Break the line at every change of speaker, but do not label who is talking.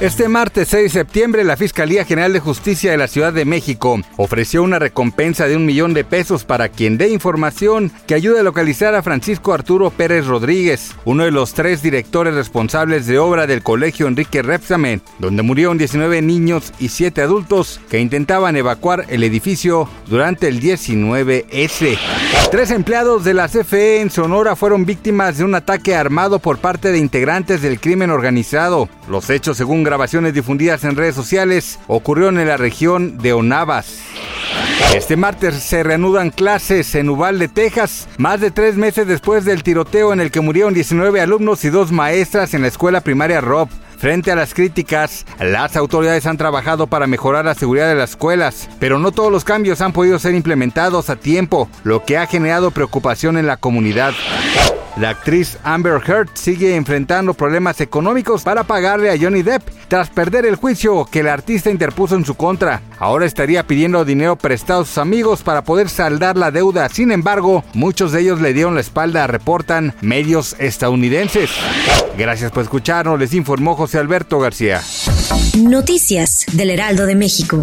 Este martes 6 de septiembre, la Fiscalía General de Justicia de la Ciudad de México ofreció una recompensa de un millón de pesos para quien dé información que ayude a localizar a Francisco Arturo Pérez Rodríguez, uno de los tres directores responsables de obra del Colegio Enrique Repsamen, donde murieron 19 niños y 7 adultos que intentaban evacuar el edificio durante el 19S. Tres empleados de la CFE en Sonora fueron víctimas de un ataque armado por parte de integrantes del crimen organizado. Los hechos, según grabaciones difundidas en redes sociales, ocurrieron en la región de Onavas. Este martes se reanudan clases en Uvalde, Texas, más de tres meses después del tiroteo en el que murieron 19 alumnos y dos maestras en la escuela primaria Rob. Frente a las críticas, las autoridades han trabajado para mejorar la seguridad de las escuelas, pero no todos los cambios han podido ser implementados a tiempo, lo que ha generado preocupación en la comunidad. La actriz Amber Heard sigue enfrentando problemas económicos para pagarle a Johnny Depp tras perder el juicio que el artista interpuso en su contra. Ahora estaría pidiendo dinero prestado a sus amigos para poder saldar la deuda. Sin embargo, muchos de ellos le dieron la espalda, reportan medios estadounidenses. Gracias por escucharnos, les informó José Alberto García.
Noticias del Heraldo de México.